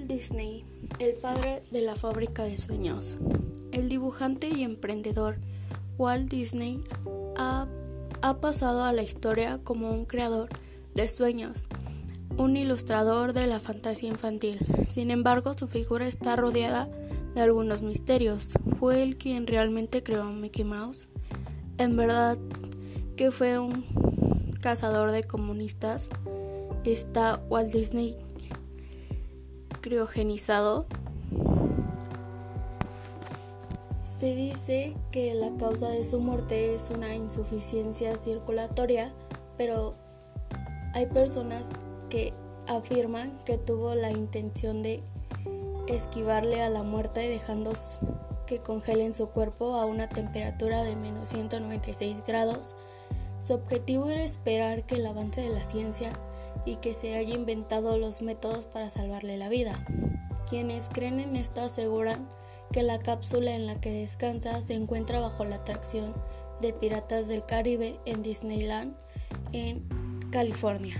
Disney, el padre de la fábrica de sueños. El dibujante y emprendedor Walt Disney ha, pasado a la historia como un creador de sueños, un ilustrador de la fantasía infantil. Sin embargo, su figura está rodeada de algunos misterios. ¿Fue él quien realmente creó a Mickey Mouse? ¿En verdad que fue un cazador de comunistas? ¿Está Walt Disney criogenizado. Se dice que la causa de su muerte es una insuficiencia circulatoria, pero hay personas que afirman que tuvo la intención de esquivarle a la muerte dejando que congelen su cuerpo a una temperatura de menos 196 grados. Su objetivo era esperar que el avance de la ciencia y que se haya inventado los métodos para salvarle la vida. Quienes creen en esto aseguran que la cápsula en la que descansa se encuentra bajo la atracción de Piratas del Caribe en Disneyland, en California.